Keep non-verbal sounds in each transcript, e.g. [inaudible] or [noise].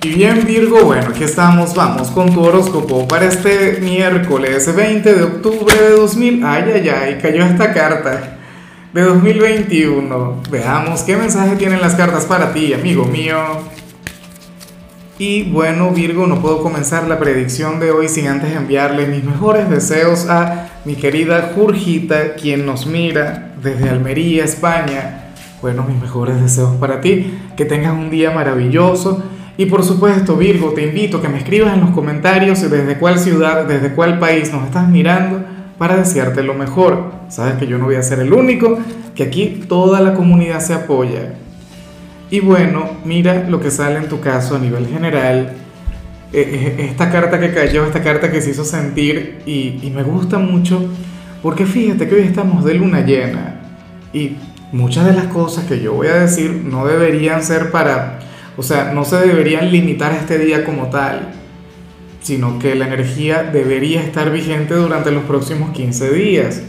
Y bien Virgo, bueno, aquí estamos, vamos con tu horóscopo para este miércoles 20 de octubre de 2000, ay, ay, ay, cayó esta carta de 2021. Veamos qué mensaje tienen las cartas para ti, amigo mío. Y bueno, Virgo, no puedo comenzar la predicción de hoy sin antes enviarle mis mejores deseos a mi querida Jurgita, quien nos mira desde Almería, España. Bueno, mis mejores deseos para ti, que tengas un día maravilloso y por supuesto, Virgo, te invito a que me escribas en los comentarios desde cuál ciudad, desde cuál país nos estás mirando para desearte lo mejor. Sabes que yo no voy a ser el único, que aquí toda la comunidad se apoya. Y bueno, mira lo que sale en tu caso a nivel general. Eh, eh, esta carta que cayó, esta carta que se hizo sentir y, y me gusta mucho porque fíjate que hoy estamos de luna llena y muchas de las cosas que yo voy a decir no deberían ser para o sea, no se deberían limitar a este día como tal, sino que la energía debería estar vigente durante los próximos 15 días.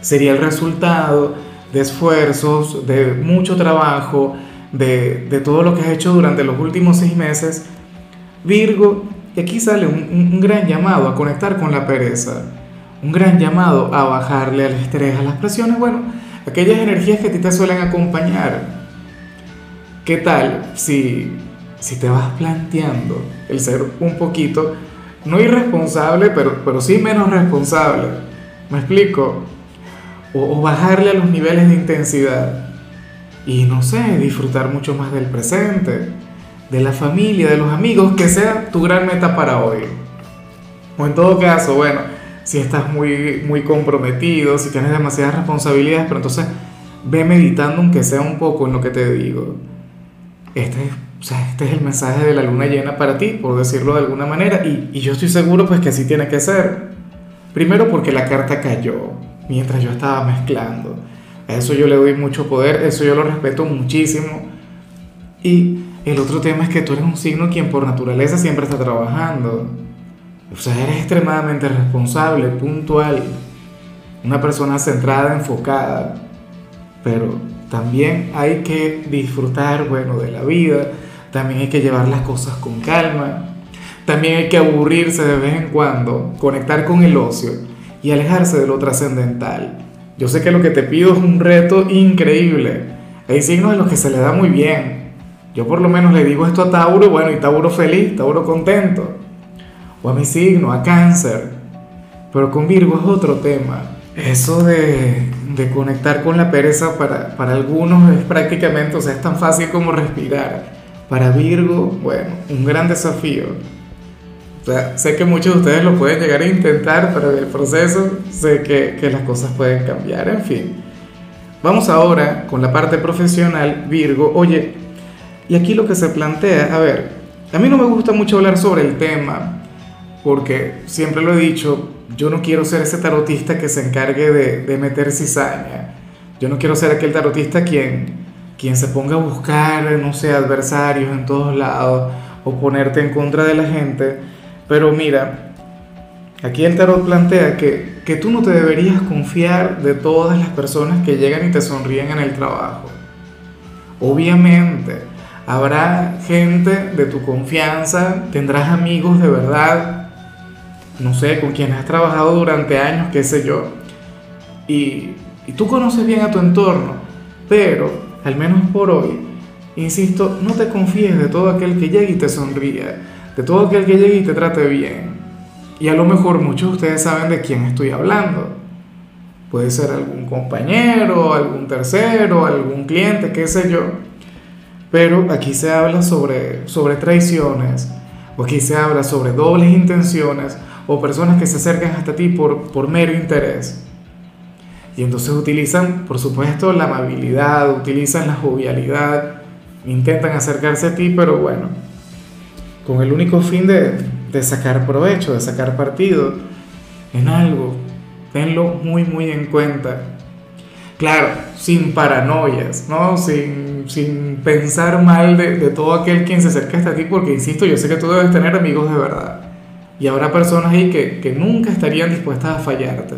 Sería el resultado de esfuerzos, de mucho trabajo, de, todo lo que has hecho durante los últimos seis meses. Virgo, y aquí sale un, un gran llamado a conectar con la pereza, un gran llamado a bajarle al estrés, a las presiones, bueno, aquellas energías que a ti te suelen acompañar ¿Qué tal si, si te vas planteando el ser un poquito, no irresponsable, pero, pero sí menos responsable? ¿Me explico? O, o bajarle a los niveles de intensidad y no sé, disfrutar mucho más del presente, de la familia, de los amigos, que sea tu gran meta para hoy. O en todo caso, bueno, si estás muy, muy comprometido, si tienes demasiadas responsabilidades, pero entonces ve meditando aunque sea un poco en lo que te digo este, este es el mensaje de la luna llena para ti, por decirlo de alguna manera, y, y yo estoy seguro pues que así tiene que ser. Primero porque la carta cayó mientras yo estaba mezclando. A eso yo le doy mucho poder, eso yo lo respeto muchísimo. Y el otro tema es que tú eres un signo quien por naturaleza siempre está trabajando. O sea, eres extremadamente responsable, puntual, una persona centrada, enfocada. Pero también hay que disfrutar, bueno, de la vida, también hay que llevar las cosas con calma, también hay que aburrirse de vez en cuando, conectar con el ocio y alejarse de lo trascendental. Yo sé que lo que te pido es un reto increíble. Hay signos en los que se le da muy bien. Yo por lo menos le digo esto a Tauro, bueno, y Tauro feliz, Tauro contento. O a mi signo, a cáncer. Pero con Virgo es otro tema. Eso de, de conectar con la pereza para, para algunos es prácticamente, o sea, es tan fácil como respirar. Para Virgo, bueno, un gran desafío. Sé que muchos de ustedes lo pueden llegar a intentar, pero en el proceso sé que, que las cosas pueden cambiar, en fin. Vamos ahora con la parte profesional, Virgo. Oye, y aquí lo que se plantea, a ver, a mí no me gusta mucho hablar sobre el tema, porque siempre lo he dicho, yo no quiero ser ese tarotista que se encargue de, meter cizaña. Yo no quiero ser aquel tarotista quien, quien se ponga a buscar, no sé, adversarios en todos lados o ponerte en contra de la gente. Pero mira, aquí el tarot plantea que, que tú no te deberías confiar de todas las personas que llegan y te sonríen en el trabajo. Obviamente, habrá gente de tu confianza, tendrás amigos de verdad no sé, con quien has trabajado durante años, qué sé yo, y, y tú conoces bien a tu entorno, pero al menos por hoy, insisto, no te confíes de todo aquel que llegue y te sonría, de todo aquel que llegue y te trate bien. Y a lo mejor muchos de ustedes saben de quién estoy hablando. Puede ser algún compañero, algún tercero, algún cliente, qué sé yo. Pero aquí se habla sobre, sobre traiciones, o aquí se habla sobre dobles intenciones, o personas que se acercan hasta ti por, por mero interés. Y entonces utilizan, por supuesto, la amabilidad, utilizan la jovialidad, intentan acercarse a ti, pero bueno, con el único fin de, de sacar provecho, de sacar partido en algo. Tenlo muy, muy en cuenta. Claro, sin paranoias, ¿no? Sin, sin pensar mal de, de todo aquel quien se acerca hasta ti, porque insisto, yo sé que tú debes tener amigos de verdad. Y habrá personas ahí que, que nunca estarían dispuestas a fallarte.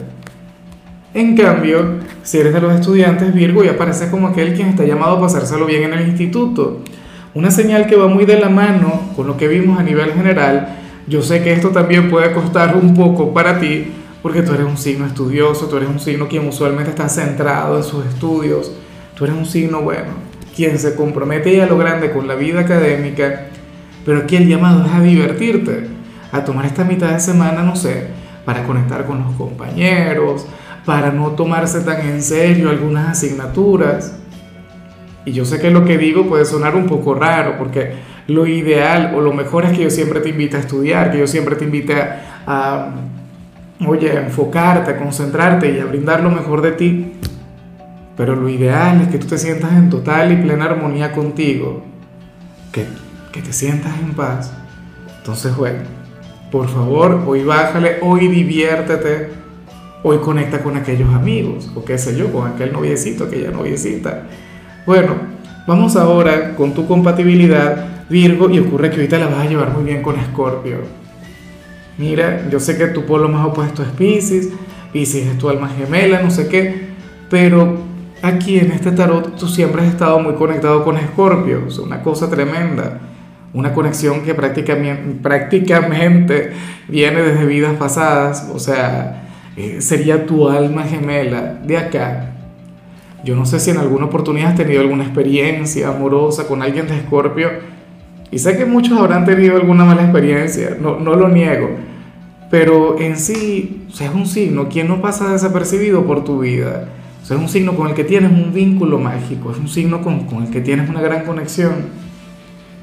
En cambio, si eres de los estudiantes Virgo, ya parece como aquel quien está llamado a pasárselo bien en el instituto. Una señal que va muy de la mano con lo que vimos a nivel general. Yo sé que esto también puede costar un poco para ti, porque tú eres un signo estudioso, tú eres un signo quien usualmente está centrado en sus estudios, tú eres un signo bueno, quien se compromete a lo grande con la vida académica, pero aquí el llamado es a divertirte, a tomar esta mitad de semana, no sé, para conectar con los compañeros, para no tomarse tan en serio algunas asignaturas. Y yo sé que lo que digo puede sonar un poco raro, porque lo ideal o lo mejor es que yo siempre te invite a estudiar, que yo siempre te invite a, oye, a enfocarte, a concentrarte y a brindar lo mejor de ti. Pero lo ideal es que tú te sientas en total y plena armonía contigo, que, que te sientas en paz. Entonces, bueno, por favor, hoy bájale, hoy diviértete, hoy conecta con aquellos amigos, o qué sé yo, con aquel noviecito, aquella noviecita. Bueno, vamos ahora con tu compatibilidad, Virgo, y ocurre que ahorita la vas a llevar muy bien con Escorpio. Mira, yo sé que tu polo más opuesto es Pisces, Pisces es tu alma gemela, no sé qué, pero aquí en este tarot tú siempre has estado muy conectado con Escorpio, es una cosa tremenda una conexión que prácticamente, prácticamente viene desde vidas pasadas, o sea, eh, sería tu alma gemela de acá. Yo no sé si en alguna oportunidad has tenido alguna experiencia amorosa con alguien de Escorpio, y sé que muchos habrán tenido alguna mala experiencia, no, no lo niego, pero en sí, o es un signo, quien no pasa desapercibido por tu vida? O es un signo con el que tienes un vínculo mágico, es un signo con, con el que tienes una gran conexión.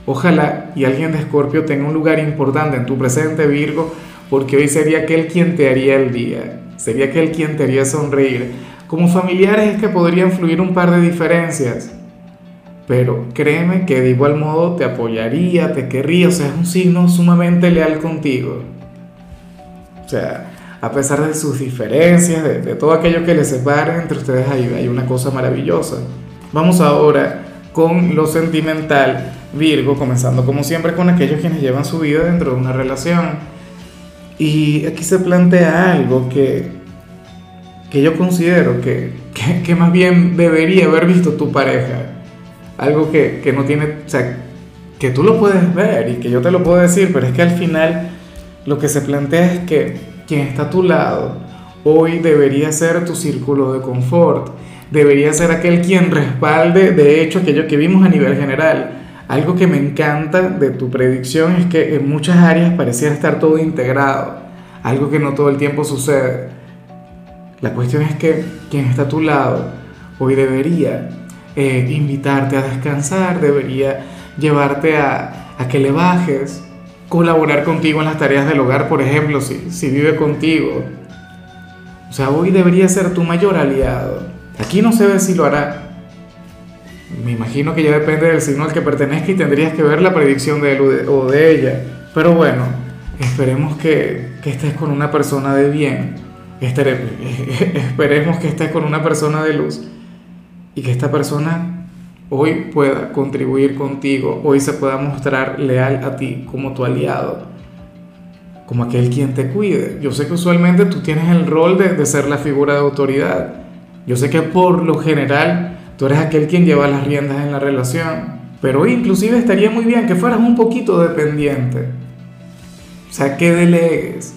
Ojalá y alguien de Escorpio tenga un lugar importante en tu presente Virgo, porque hoy sería aquel quien te haría el día, sería aquel quien te haría sonreír. Como familiares es que podrían fluir un par de diferencias, pero créeme que de igual modo te apoyaría, te querría, o sea, es un signo sumamente leal contigo. O sea, a pesar de sus diferencias, de, todo aquello que les separa entre ustedes, hay, hay una cosa maravillosa. Vamos ahora con lo sentimental Virgo, comenzando como siempre con aquellos quienes llevan su vida dentro de una relación. Y aquí se plantea algo que, que yo considero que, que, más bien debería haber visto tu pareja. Algo que, que no tiene, o sea, que tú lo puedes ver y que yo te lo puedo decir, pero es que al final lo que se plantea es que quien está a tu lado hoy debería ser tu círculo de confort, debería ser aquel quien respalde de hecho aquello que vimos a nivel general algo que me encanta de tu predicción es que en muchas áreas pareciera estar todo integrado, algo que no todo el tiempo sucede. La cuestión es que quien está a tu lado hoy debería eh, invitarte a descansar, debería llevarte a, a, que le bajes, colaborar contigo en las tareas del hogar, por ejemplo, si, si vive contigo. O sea, hoy debería ser tu mayor aliado. Aquí no se ve si lo hará, me imagino que ya depende del signo al que pertenezca y tendrías que ver la predicción de él o de ella. Pero bueno, esperemos que, estés con una persona de bien. [laughs] esperemos que estés con una persona de luz y que esta persona hoy pueda contribuir contigo, hoy se pueda mostrar leal a ti como tu aliado, como aquel quien te cuide. Yo sé que usualmente tú tienes el rol de ser la figura de autoridad. Yo sé que por lo general Tú eres aquel quien lleva las riendas en la relación. Pero inclusive estaría muy bien que fueras un poquito dependiente. O sea, que delegues.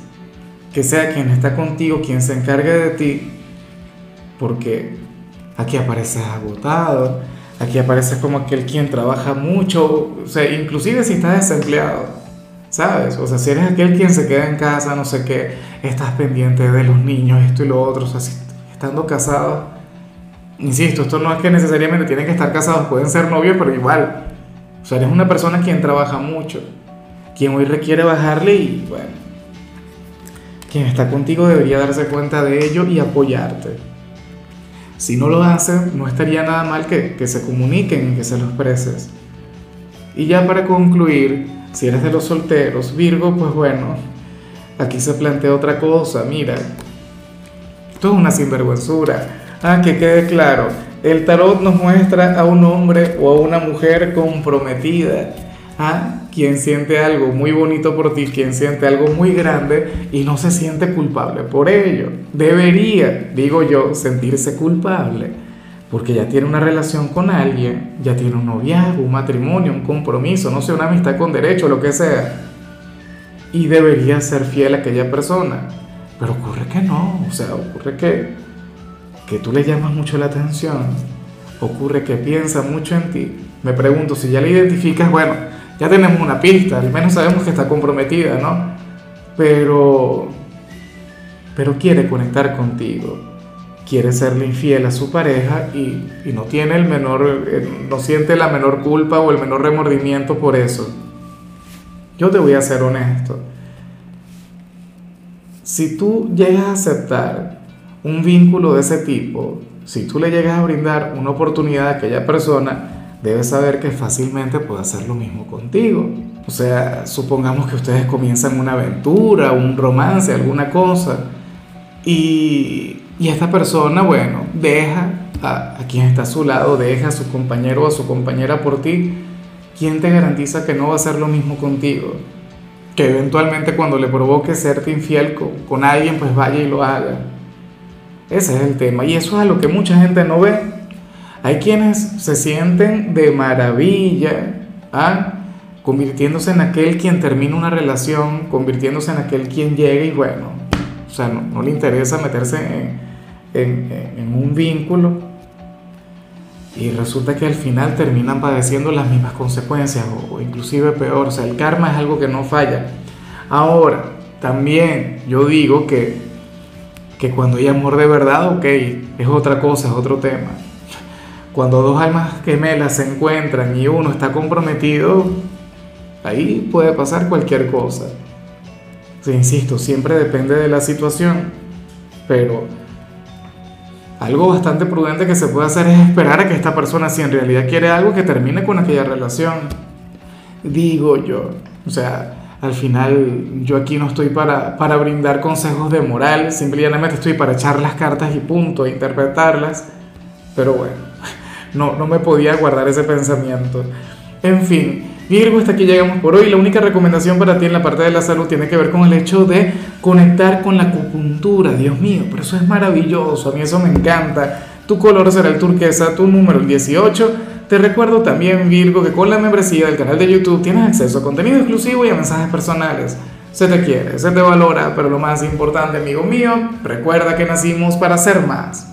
Que sea quien está contigo, quien se encargue de ti. Porque aquí apareces agotado. Aquí apareces como aquel quien trabaja mucho. O sea, inclusive si estás desempleado. ¿Sabes? O sea, si eres aquel quien se queda en casa, no sé qué, estás pendiente de los niños, esto y lo otro. O sea, si estando casado Insisto, esto no es que necesariamente tienen que estar casados, pueden ser novios, pero igual. O sea, eres una persona quien trabaja mucho, quien hoy requiere bajarle y bueno, quien está contigo debería darse cuenta de ello y apoyarte. Si no lo hace, no estaría nada mal que, que se comuniquen, que se lo expreses. Y ya para concluir, si eres de los solteros, Virgo, pues bueno, aquí se plantea otra cosa, mira, es una sinvergüenzura Ah, que quede claro, el tarot nos muestra a un hombre o a una mujer comprometida, ¿ah? quien siente algo muy bonito por ti, quien siente algo muy grande y no se siente culpable por ello. Debería, digo yo, sentirse culpable. porque ya tiene una relación con alguien, ya tiene un noviazgo, un matrimonio, un compromiso, no sé, una amistad con derecho, lo que sea. Y debería ser fiel a aquella persona. Pero ocurre que no, o sea, ocurre que, que tú le llamas mucho la atención, ocurre que piensa mucho en ti. Me pregunto, si ya le identificas, bueno, ya tenemos una pista, al menos sabemos que está comprometida, ¿no? Pero, pero quiere conectar contigo quiere serle infiel a su pareja y, no tiene el menor, eh, no siente la menor culpa o el menor remordimiento por eso. Yo te voy a ser honesto. Si tú llegas a aceptar un vínculo de ese tipo, si tú le llegas a brindar una oportunidad a aquella persona, debes saber que fácilmente puede hacer lo mismo contigo. O sea, supongamos que ustedes comienzan una aventura, un romance, alguna cosa, y y esta persona, bueno, deja a, quien está a su lado, deja a su compañero o a su compañera por ti. ¿Quién te garantiza que no va a hacer lo mismo contigo? Que eventualmente cuando le provoque serte infiel con, con alguien, pues vaya y lo haga. Ese es el tema. Y eso es a lo que mucha gente no ve. Hay quienes se sienten de maravilla, ¿ah? convirtiéndose en aquel quien termina una relación, convirtiéndose en aquel quien llega y bueno, o sea, no, no le interesa meterse en, en, un vínculo y resulta que al final terminan padeciendo las mismas consecuencias o, inclusive peor. O sea, el karma es algo que no falla. Ahora, también yo digo que, que cuando hay amor de verdad, ok, es otra cosa, es otro tema. Cuando dos almas gemelas se encuentran y uno está comprometido, ahí puede pasar cualquier cosa. insisto, siempre depende de la situación, pero algo bastante prudente que se puede hacer es esperar a que esta persona, si en realidad quiere algo, que termine con aquella relación. Digo yo. O sea, al final yo aquí no estoy para, para brindar consejos de moral, simplemente estoy para echar las cartas y punto, e interpretarlas. Pero bueno, [laughs] no, no me podía guardar ese pensamiento. En fin, Virgo, hasta aquí llegamos por hoy. La única recomendación para ti en la parte de la salud tiene que ver con el hecho de conectar con la acupuntura. Dios mío, pero eso es maravilloso. A mí eso me encanta. Tu color será el turquesa, tu número el 18. Te recuerdo también, Virgo, que con la membresía del canal de YouTube tienes acceso a contenido exclusivo y a mensajes personales. Se te quiere, se te valora, pero lo más importante, amigo mío, recuerda que nacimos para ser más.